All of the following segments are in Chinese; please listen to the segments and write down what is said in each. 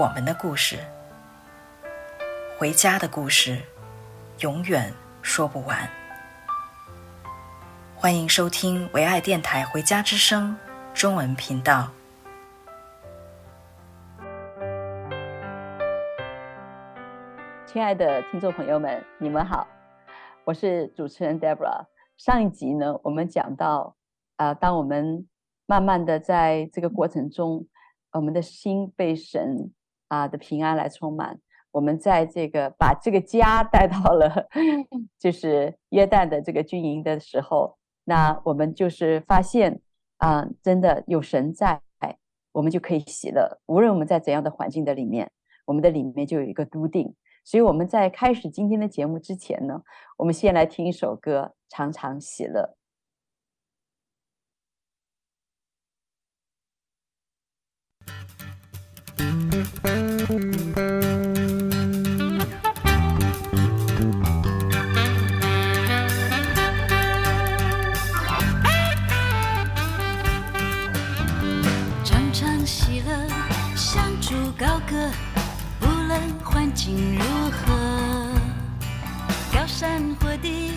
我们的故事，回家的故事，永远说不完。欢迎收听唯爱电台《回家之声》中文频道。亲爱的听众朋友们，你们好，我是主持人 Debra。上一集呢，我们讲到啊、呃，当我们慢慢的在这个过程中，我们的心被神啊的平安来充满。我们在这个把这个家 带到了就是约旦的这个军营的时候，那我们就是发现啊，真的有神在，我们就可以喜乐。无论我们在怎样的环境的里面，我们的里面就有一个笃定。所以我们在开始今天的节目之前呢，我们先来听一首歌，常常喜乐。常常喜乐相处高歌不论环境如何高山或低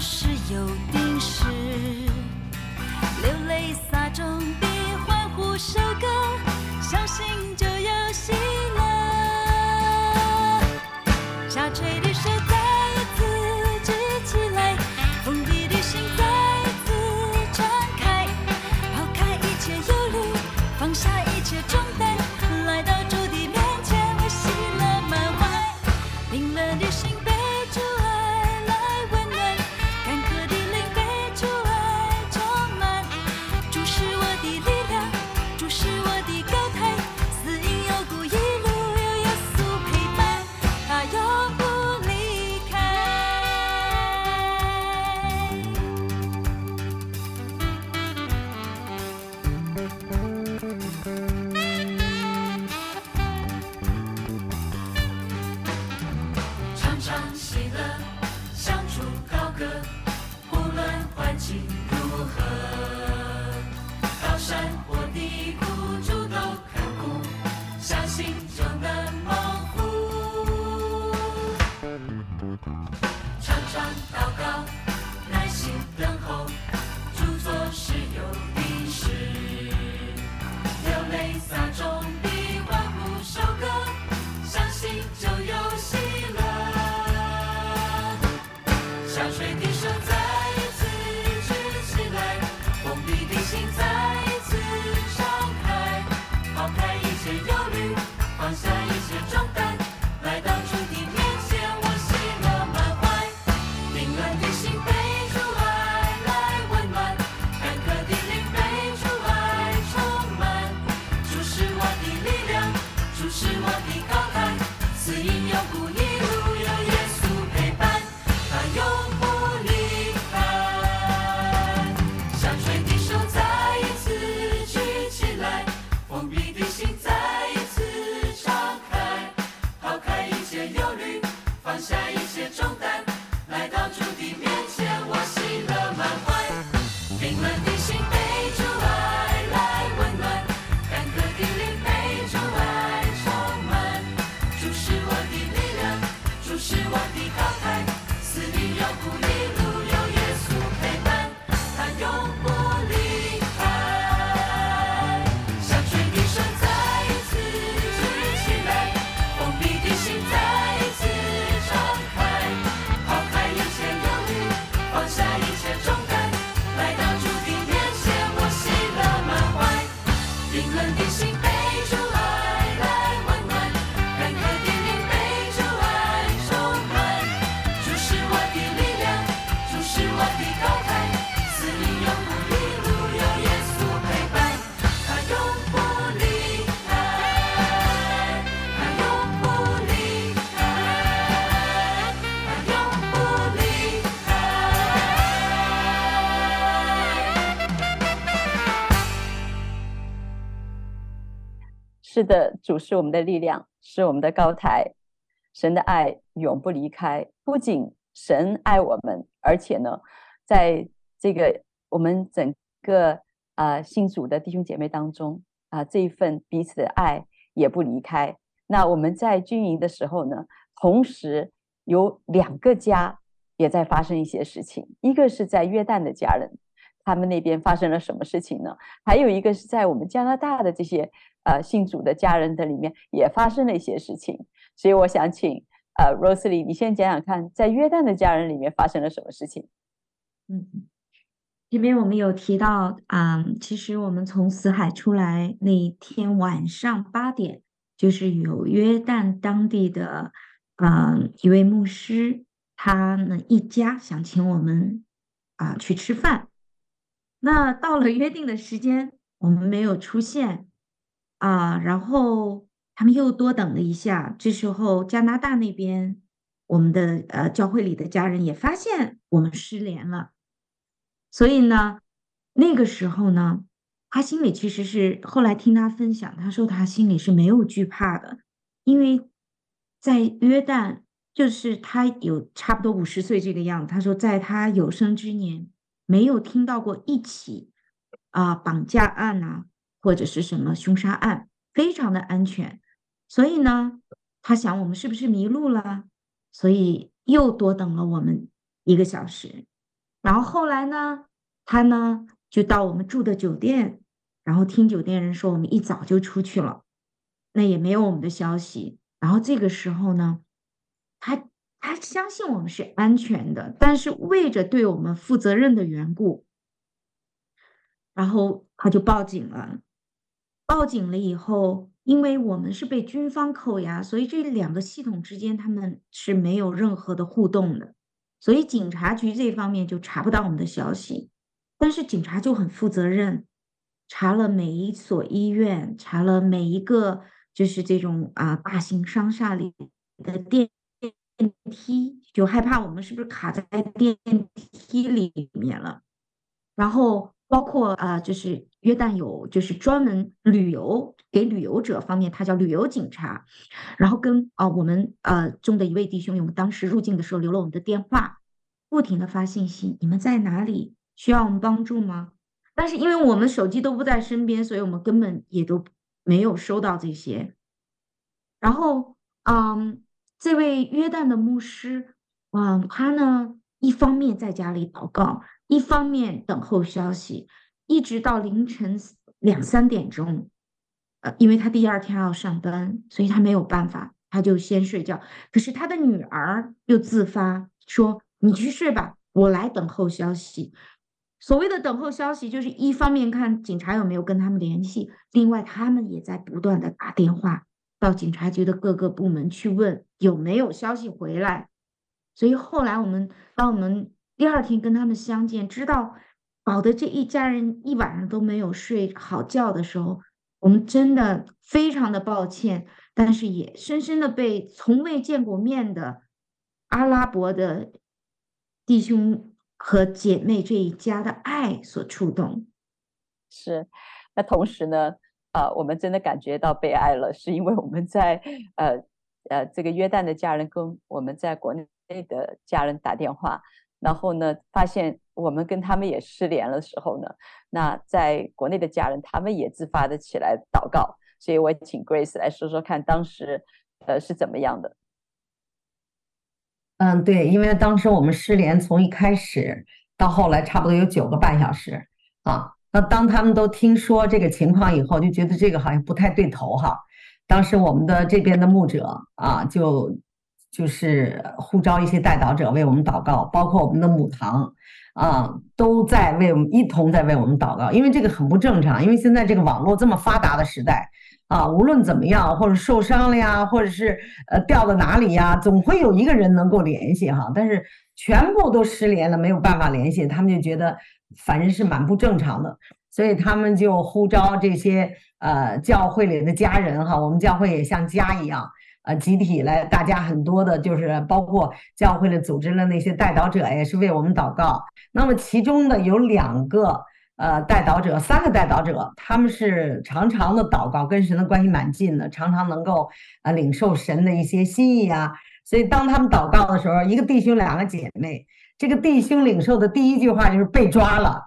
是有定时，流泪撒种唱是的，主是我们的力量，是我们的高台。神的爱永不离开，不仅神爱我们，而且呢，在这个我们整个啊、呃、信主的弟兄姐妹当中啊、这一份彼此的爱也不离开。那我们在军营的时候呢，同时有两个家也在发生一些事情，一个是在约旦的家人，他们那边发生了什么事情呢？还有一个是在我们加拿大的这些呃信主的家人的里面也发生了一些事情。所以我想请呃，Rosely，你先讲讲看，在约旦的家人里面发生了什么事情？嗯，这边我们有提到啊、嗯，其实我们从死海出来那一天晚上八点，就是有约旦当地的、嗯、一位牧师，他们一家想请我们啊去吃饭。那到了约定的时间，我们没有出现啊，然后。他们又多等了一下，这时候加拿大那边，我们的呃教会里的家人也发现我们失联了，所以呢，那个时候呢，他心里其实是后来听他分享，他说他心里是没有惧怕的，因为在约旦，就是他有差不多五十岁这个样子，他说在他有生之年没有听到过一起啊、绑架案啊或者是什么凶杀案，非常的安全。所以呢，他想我们是不是迷路了？所以又多等了我们一个小时。然后后来呢，他呢就到我们住的酒店，然后听酒店人说我们一早就出去了，那也没有我们的消息。然后这个时候呢，他他相信我们是安全的，但是为着对我们负责任的缘故，然后他就报警了。报警了以后，因为我们是被军方扣押，所以这两个系统之间他们是没有任何的互动的，所以警察局这方面就查不到我们的消息。但是警察就很负责任，查了每一所医院，查了每一个就是这种啊大型商厦里的电梯，就害怕我们是不是卡在电梯里面了，然后。包括啊、呃，就是约旦有就是专门旅游给旅游者方面，他叫旅游警察，然后跟啊、我们呃中的一位弟兄，我们当时入境的时候留了我们的电话，不停的发信息，你们在哪里？需要我们帮助吗？但是因为我们手机都不在身边，所以我们根本也都没有收到这些。然后嗯，这位约旦的牧师，嗯，他呢一方面在家里祷告。一方面等候消息，一直到凌晨两三点钟，呃，因为他第二天要上班，所以他没有办法，他就先睡觉。可是他的女儿又自发说：“你去睡吧，我来等候消息。”所谓的等候消息，就是一方面看警察有没有跟他们联系，另外他们也在不断的打电话到警察局的各个部门去问有没有消息回来。所以后来我们当我们。第二天跟他们相见，知道保的这一家人一晚上都没有睡好觉的时候，我们真的非常的抱歉，但是也深深的被从未见过面的阿拉伯的弟兄和姐妹这一家的爱所触动。是，那同时呢，呃，我们真的感觉到被爱了，是因为我们在呃呃这个约旦的家人跟我们在国内的家人打电话。然后呢，发现我们跟他们也失联了时候呢，那在国内的家人他们也自发的起来祷告，所以我请 Grace 来说说看当时呃是怎么样的。嗯，对，因为当时我们失联从一开始到后来差不多有九个半小时啊，那当他们都听说这个情况以后，就觉得这个好像不太对头哈。当时我们的这边的牧者啊就。就是呼召一些代祷者为我们祷告，包括我们的母堂啊，都在为我们一同在为我们祷告。因为这个很不正常，因为现在这个网络这么发达的时代啊，无论怎么样，或者受伤了呀，或者是呃掉到哪里呀，总会有一个人能够联系哈。但是全部都失联了，没有办法联系，他们就觉得反正是蛮不正常的，所以他们就呼召这些呃教会里的家人哈，我们教会也像家一样。啊，集体来，大家很多的，就是包括教会的组织的那些代祷者，也是为我们祷告。那么其中的有两个，呃代祷者，三个代祷者，他们是常常的祷告，跟神的关系蛮近的，常常能够啊领受神的一些心意啊。所以当他们祷告的时候，一个弟兄，两个姐妹。这个弟兄领受的第一句话就是被抓了，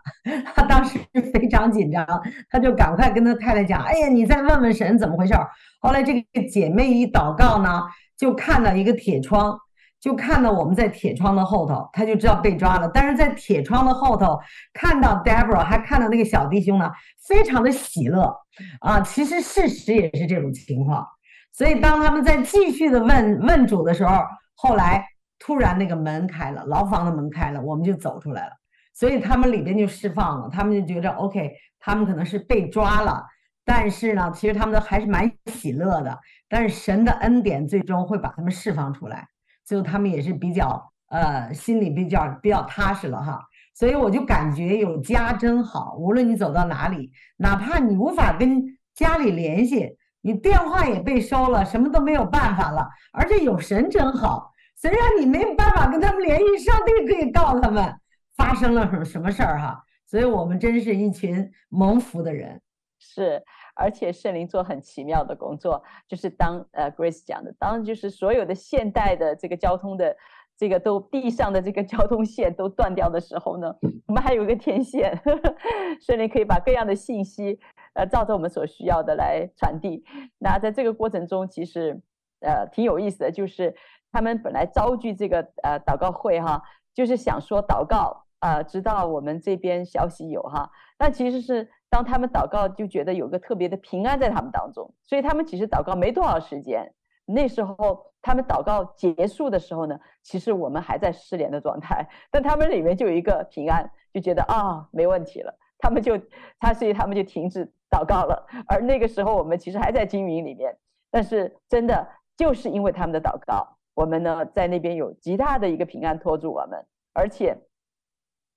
他当时非常紧张，他就赶快跟他太太讲：“哎呀，你再问问神怎么回事儿。”后来这个姐妹一祷告呢，就看到一个铁窗，就看到我们在铁窗的后头，他就知道被抓了。但是在铁窗的后头看到 Deborah，还看到那个小弟兄呢，非常的喜乐啊。其实事实也是这种情况。所以当他们在继续的问问主的时候，后来。突然，那个门开了，牢房的门开了，我们就走出来了。所以他们里边就释放了，他们就觉得 OK，他们可能是被抓了，但是呢，其实他们都还是蛮喜乐的。但是神的恩典最终会把他们释放出来，最后他们也是比较呃心里比较比较踏实了哈。所以我就感觉有家真好，无论你走到哪里，哪怕你无法跟家里联系，你电话也被收了，什么都没有办法了，而且有神真好。虽然你没有办法跟他们联系，上帝可以告诉他们发生了什么什么事儿哈，所以我们真是一群蒙福的人。是，而且圣灵做很奇妙的工作，就是当呃 Grace 讲的，当就是所有的现代的这个交通的这个都地上的这个交通线都断掉的时候呢，我们还有一个天线，呵呵，圣灵可以把各样的信息呃照着我们所需要的来传递。那在这个过程中，其实呃挺有意思的，就是。他们本来召集这个呃祷告会哈，就是想说祷告、呃，直到我们这边消息有哈。但其实是当他们祷告，就觉得有个特别的平安在他们当中，所以他们其实祷告没多少时间。那时候他们祷告结束的时候呢，其实我们还在失联的状态，但他们里面就有一个平安，就觉得啊、没问题了，他们就他所以他们就停止祷告了。而那个时候我们其实还在经营里面，但是真的就是因为他们的祷告。我们呢，在那边有极大的一个平安托住我们，而且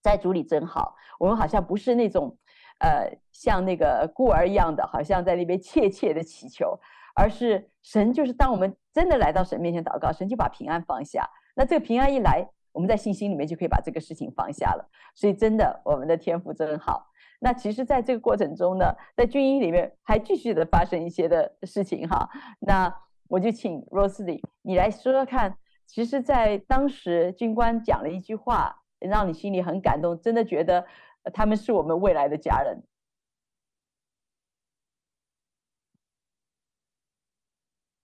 在主里真好。我们好像不是那种，呃，像那个孤儿一样的，好像在那边怯怯的祈求，而是神就是当我们真的来到神面前祷告，神就把平安放下。那这个平安一来，我们在信心里面就可以把这个事情放下了。所以真的，我们的天赋真好。那其实，在这个过程中呢，在军营里面还继续的发生一些的事情哈。那。我就请 Rosely 你来说说看。其实，在当时军官讲了一句话，让你心里很感动，真的觉得他们是我们未来的家人。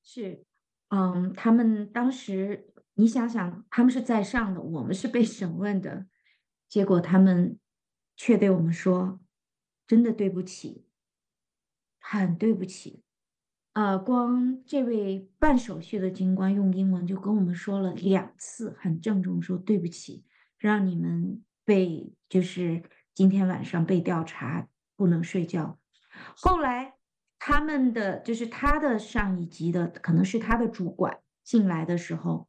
是，嗯，他们当时，你想想，他们是在上的，我们是被审问的，结果他们却对我们说：“真的对不起，很对不起。”呃，光这位办手续的军官用英文就跟我们说了两次，很郑重说对不起，让你们被就是今天晚上被调查，不能睡觉。后来他们的就是他的上一级的，可能是他的主管进来的时候，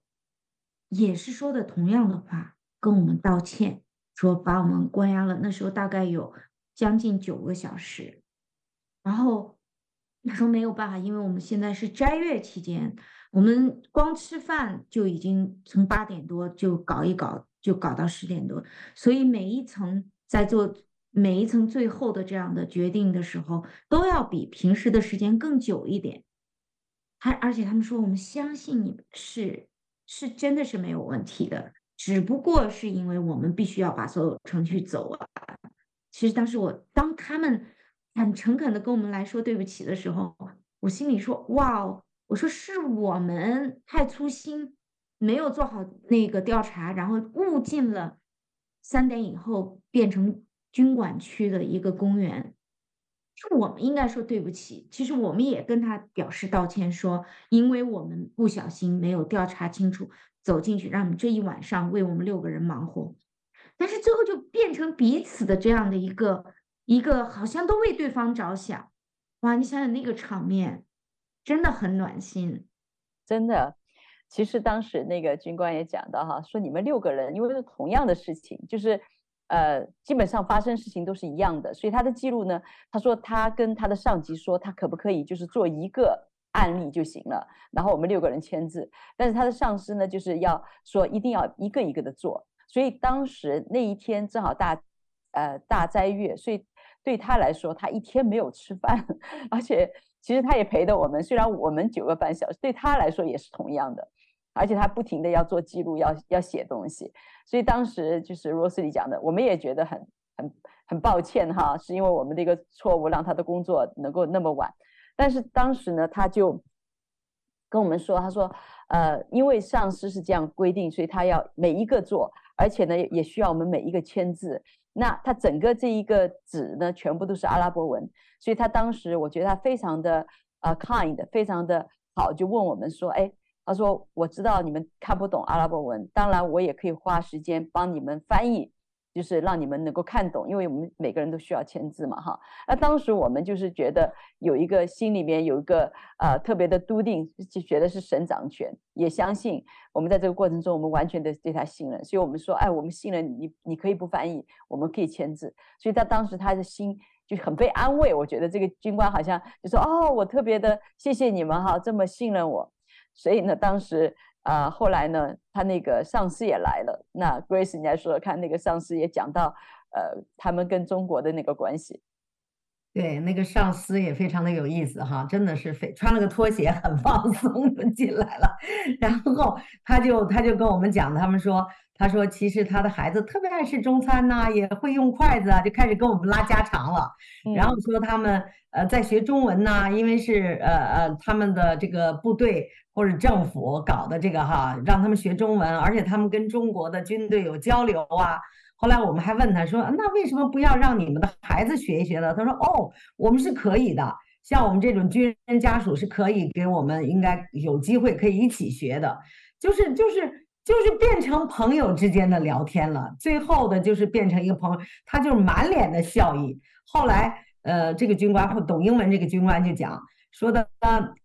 也是说的同样的话，跟我们道歉，说把我们关押了。那时候大概有将近九个小时，然后。他说没有办法，因为我们现在是斋月期间，我们光吃饭就已经从八点多就搞一搞，就搞到十点多，所以每一层在做每一层最后的这样的决定的时候，都要比平时的时间更久一点。还而且他们说，我们相信你们是是真的是没有问题的，只不过是因为我们必须要把所有程序走完。其实当时我当他们。很诚恳的跟我们来说对不起的时候，我心里说：“哇哦！”我说是我们太粗心，没有做好那个调查，然后误进了三点以后变成军管区的一个公园，是我们应该说对不起。其实我们也跟他表示道歉，说因为我们不小心没有调查清楚，走进去，让你这一晚上为我们六个人忙活。但是最后就变成彼此的这样的一个。一个好像都为对方着想，哇！你想想那个场面，真的很暖心，真的。其实当时那个军官也讲到哈，说你们六个人因为是同样的事情，就是呃，基本上发生事情都是一样的，所以他的记录呢，他说他跟他的上级说，他可不可以就是做一个案例就行了，然后我们六个人签字，但是他的上司呢，就是要说一定要一个一个的做，所以当时那一天正好大。呃，大斋月，所以对他来说，他一天没有吃饭，而且其实他也陪着我们。虽然我们九个半小时，对他来说也是同样的。而且他不停的要做记录，要要写东西。所以当时就是罗斯里讲的，我们也觉得很很很抱歉哈，是因为我们的一个错误让他的工作能够那么晚。但是当时呢，他就跟我们说，他说，呃，因为上司是这样规定，所以他要每一个做，而且呢也需要我们每一个签字。那他整个这一个纸呢，全部都是阿拉伯文，所以他当时我觉得他非常的呃 kind，非常的好，就问我们说，哎，他说我知道你们看不懂阿拉伯文，当然我也可以花时间帮你们翻译。就是让你们能够看懂，因为我们每个人都需要签字嘛，哈。那当时我们就是觉得有一个心里面有一个呃特别的笃定，就觉得是神掌权，也相信我们在这个过程中，我们完全的对他信任，所以我们说，哎，我们信任你，你可以不翻译，我们可以签字。所以他当时他的心就很被安慰，我觉得这个军官好像就说，哦，我特别的谢谢你们哈，这么信任我。所以呢，当时。啊、呃，后来呢，他那个上司也来了。那 Grace，你来说说看，那个上司也讲到，呃，他们跟中国的那个关系。对，那个上司也非常的有意思哈，真的是非穿了个拖鞋，很放松的进来了。然后他就他就跟我们讲，他们说，他说其实他的孩子特别爱吃中餐呐，也会用筷子啊，就开始跟我们拉家常了。然后说他们呃在学中文呐，因为是呃呃他们的这个部队。或者政府搞的这个哈，让他们学中文，而且他们跟中国的军队有交流啊。后来我们还问他说：“那为什么不要让你们的孩子学一学呢？”他说：“哦，我们是可以的，像我们这种军人家属是可以给我们，应该有机会可以一起学的，就是就是就是变成朋友之间的聊天了。最后的就是变成一个朋友，他就是满脸的笑意。后来呃，这个军官或懂英文，这个军官就讲。”说的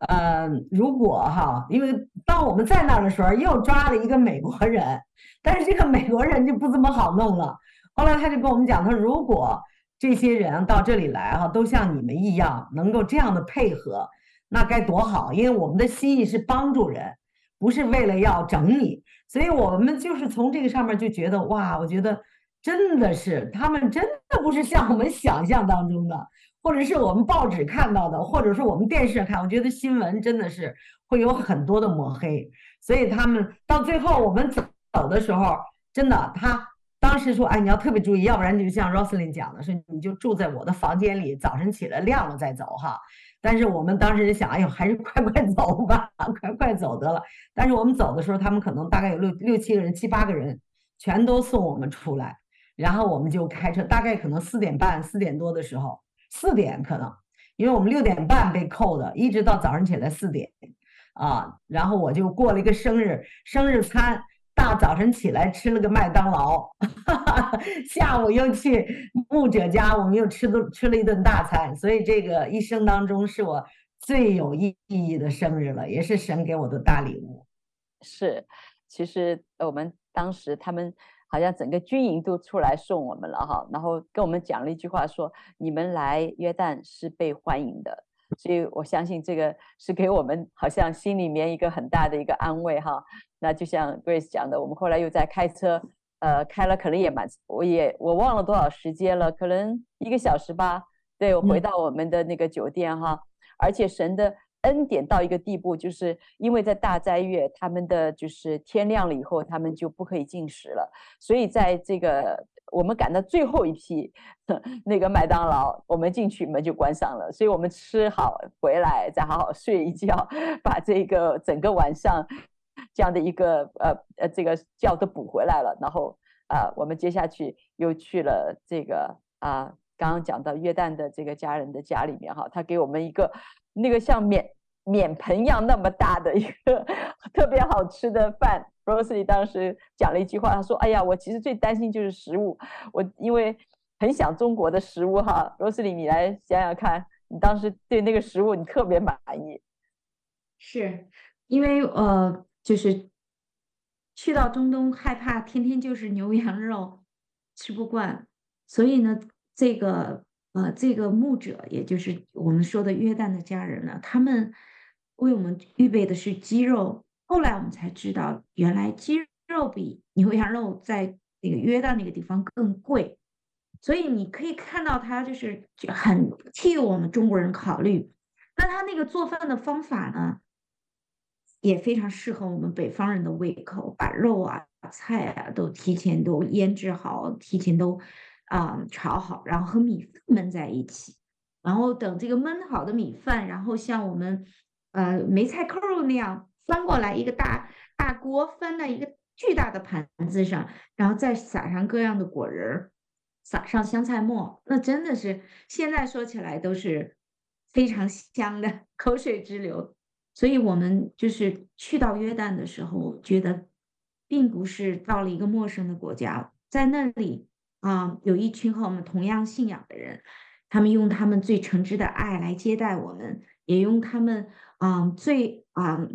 呃，如果哈，因为当我们在那儿的时候，又抓了一个美国人，但是这个美国人就不怎么好弄了。后来他就跟我们讲，他说如果这些人到这里来哈，都像你们一样，能够这样的配合，那该多好！因为我们的心意是帮助人，不是为了要整你，所以我们就是从这个上面就觉得哇，我觉得真的是他们真的不是像我们想象当中的。或者是我们报纸看到的，或者是我们电视看，我觉得新闻真的是会有很多的抹黑，所以他们到最后我们走的时候，真的他当时说，哎，你要特别注意，要不然就像 Rosalind 讲的，说你就住在我的房间里，早晨起来亮了再走哈。但是我们当时就想，哎呦，还是快快走吧，快快走得了。但是我们走的时候，他们可能大概有六六七个人、七八个人，全都送我们出来，然后我们就开车，大概可能四点半、四点多的时候。四点可能，因为我们六点半被扣的，一直到早上起来四点，啊，然后我就过了一个生日，生日餐，大早晨起来吃了个麦当劳，哈哈，下午又去牧者家，我们又吃了吃了一顿大餐，所以这个一生当中是我最有意义的生日了，也是神给我的大礼物。是，其实我们当时他们。好像整个军营都出来送我们了哈，然后跟我们讲了一句话说，说你们来约旦是被欢迎的，所以我相信这个是给我们好像心里面一个很大的一个安慰哈。那就像 Grace 讲的，我们后来又在开车，呃，开了可能也蛮，我也我忘了多少时间了，可能一个小时吧。对，我回到我们的那个酒店哈，而且神的。恩典到一个地步，就是因为在大斋月，他们的就是天亮了以后，他们就不可以进食了。所以在这个我们赶到最后一批 那个麦当劳，我们进去门就关上了。所以我们吃好回来，再好好睡一觉，把这个整个晚上这样的一个呃呃这个觉都补回来了。然后啊、呃，我们接下去又去了这个啊、刚刚讲到约旦的这个家人的家里面哈，他给我们一个。那个像免免盆一样那么大的一个 特别好吃的饭 Rosie 当时讲了一句话，他说：“哎呀，我其实最担心就是食物，我因为很想中国的食物哈。，rose 你来想想看，你当时对那个食物你特别满意，是因为呃，就是去到中东害怕天天就是牛羊肉吃不惯，所以呢，这个。呃，这个牧者，也就是我们说的约旦的家人呢，他们为我们预备的是鸡肉。后来我们才知道，原来鸡肉比牛羊肉在那个约旦那个地方更贵，所以你可以看到他就是很替我们中国人考虑。那他那个做饭的方法呢，也非常适合我们北方人的胃口，把肉啊、菜啊都提前都腌制好，提前都啊、炒好，然后和米饭焖在一起，然后等这个焖好的米饭，然后像我们呃梅菜扣肉那样翻过来一个大大锅，翻在一个巨大的盘子上，然后再撒上各样的果仁儿，撒上香菜末，那真的是现在说起来都是非常香的，口水直流。所以我们就是去到约旦的时候，觉得并不是到了一个陌生的国家，在那里啊、呃，有一群和我们同样信仰的人，他们用他们最诚挚的爱来接待我们，也用他们啊、呃、最啊、呃、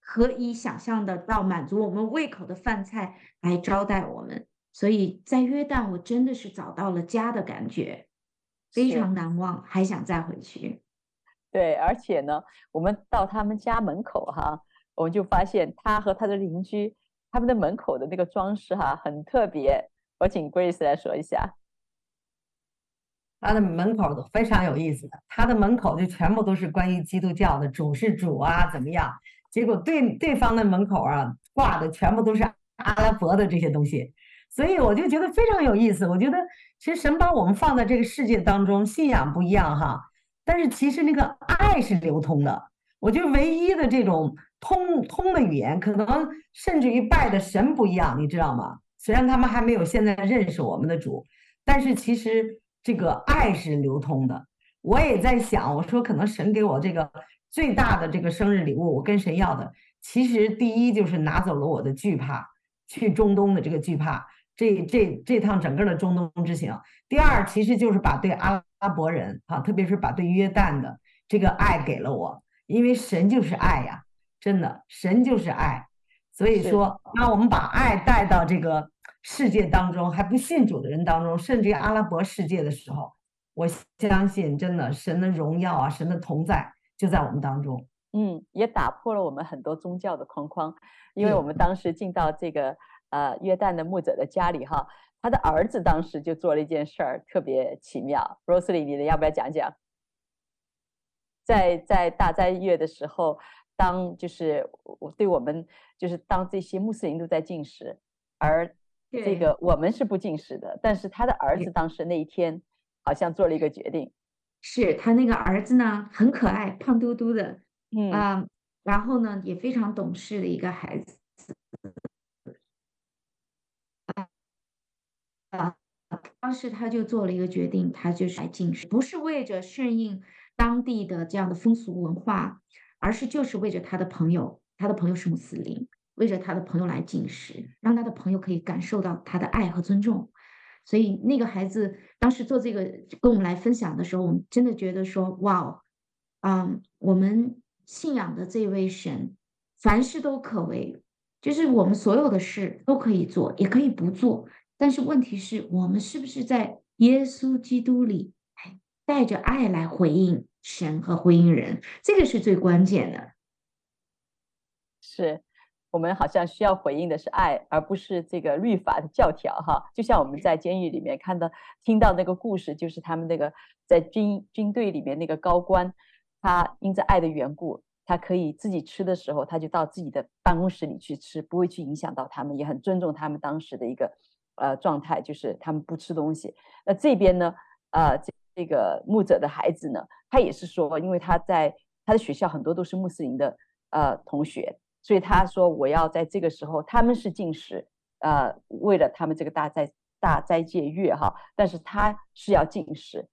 可以想象的到满足我们胃口的饭菜来招待我们。所以在约旦，我真的是找到了家的感觉，非常难忘，还想再回去。对，而且呢，我们到他们家门口哈，我们就发现他和他的邻居他们的门口的那个装饰哈很特别。我请 Grace 来说一下，他的门口都非常有意思的，他的门口就全部都是关于基督教的，主是主啊，怎么样？结果对对方的门口啊挂的全部都是阿拉伯的这些东西，所以我就觉得非常有意思。我觉得其实神把我们放在这个世界当中，信仰不一样哈。但是其实那个爱是流通的，我觉得唯一的这种通通的语言，可能甚至于拜的神不一样，你知道吗？虽然他们还没有现在认识我们的主，但是其实这个爱是流通的。我也在想，我说可能神给我这个最大的这个生日礼物，我跟神要的，其实第一就是拿走了我的惧怕，去中东的这个惧怕。这这这趟整个的中东之行，第二其实就是把对阿拉伯人啊，特别是把对约旦的这个爱给了我，因为神就是爱呀，真的，神就是爱，所以说，那我们把爱带到这个世界当中，还不信主的人当中，甚至于阿拉伯世界的时候，我相信真的神的荣耀啊，神的同在就在我们当中，嗯，也打破了我们很多宗教的框框，因为我们当时进到这个。呃，约旦的牧者的家里哈，他的儿子当时就做了一件事儿，特别奇妙。Rosely，你要不要讲讲？在在大斋月的时候，当就是我对我们就是当这些穆斯林都在进食，而这个我们是不进食的，但是他的儿子当时那一天好像做了一个决定，是他那个儿子呢，很可爱，胖嘟嘟的，嗯。啊，然后呢也非常懂事的一个孩子。啊，当时他就做了一个决定，他就是来禁食，不是为着顺应当地的这样的风俗文化，而是就是为着他的朋友，他的朋友是穆斯林，为着他的朋友来进食，让他的朋友可以感受到他的爱和尊重。所以那个孩子当时做这个跟我们来分享的时候，我们真的觉得说，哇，嗯，我们信仰的这位神，凡事都可为，就是我们所有的事都可以做，也可以不做。但是问题是我们是不是在耶稣基督里，带着爱来回应神和回应人？这个是最关键的。是我们好像需要回应的是爱，而不是这个律法的教条哈。就像我们在监狱里面看到、听到那个故事，就是他们那个在军军队里面那个高官，他因着爱的缘故，他可以自己吃的时候，他就到自己的办公室里去吃，不会去影响到他们，也很尊重他们当时的一个。呃，状态就是他们不吃东西。那这边呢，呃，这个牧者的孩子呢，他也是说，因为他在他的学校很多都是穆斯林的呃同学，所以他说我要在这个时候，他们是禁食，呃，为了他们这个大斋大斋戒月哈，但是他是要禁食，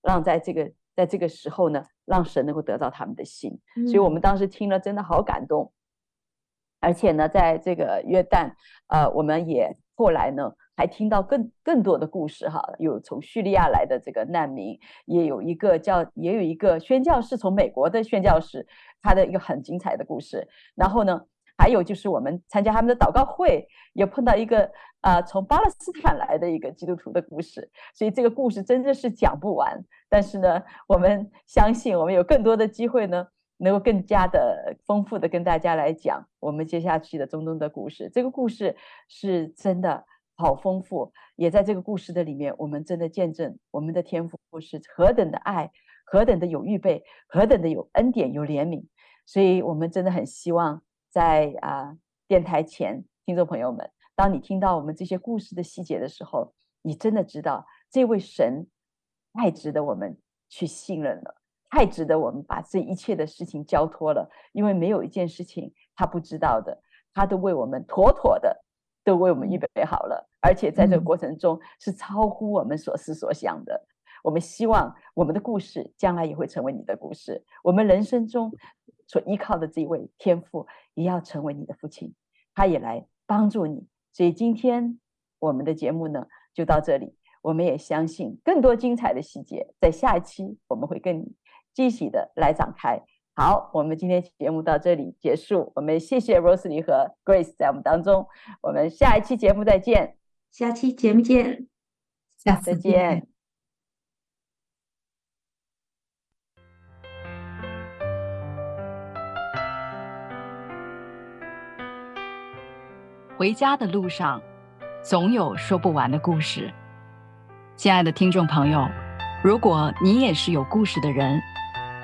让在这个在这个时候呢，让神能够得到他们的心。所以我们当时听了真的好感动，而且呢，在这个约旦，呃，我们也。后来呢，还听到更更多的故事哈，有从叙利亚来的这个难民，也有一个叫，也有一个宣教士从美国的宣教士，他的一个很精彩的故事。然后呢，还有就是我们参加他们的祷告会，也碰到一个啊、呃、从巴勒斯坦来的一个基督徒的故事。所以这个故事真的是讲不完。但是呢，我们相信我们有更多的机会呢。能够更加的丰富的跟大家来讲我们接下去的中东的故事，这个故事是真的好丰富。也在这个故事的里面，我们真的见证我们的天父是何等的爱，何等的有预备，何等的有恩典、有怜悯。所以，我们真的很希望在啊电台前听众朋友们，当你听到我们这些故事的细节的时候，你真的知道这位神太值得我们去信任了。太值得我们把这一切的事情交托了，因为没有一件事情他不知道的，他都为我们妥妥的都为我们预备好了，而且在这个过程中是超乎我们所思所想的。我们希望我们的故事将来也会成为你的故事，我们人生中所依靠的这一位天父也要成为你的父亲，他也来帮助你。所以今天我们的节目呢就到这里，我们也相信更多精彩的细节在下一期我们会跟你。继续的来展开。好，我们今天节目到这里结束。我们谢谢 Rosely 和 Grace 在我们当中。我们下一期节目再见。下期节目见。下次见。回家的路上，总有说不完的故事。亲爱的听众朋友，如果你也是有故事的人，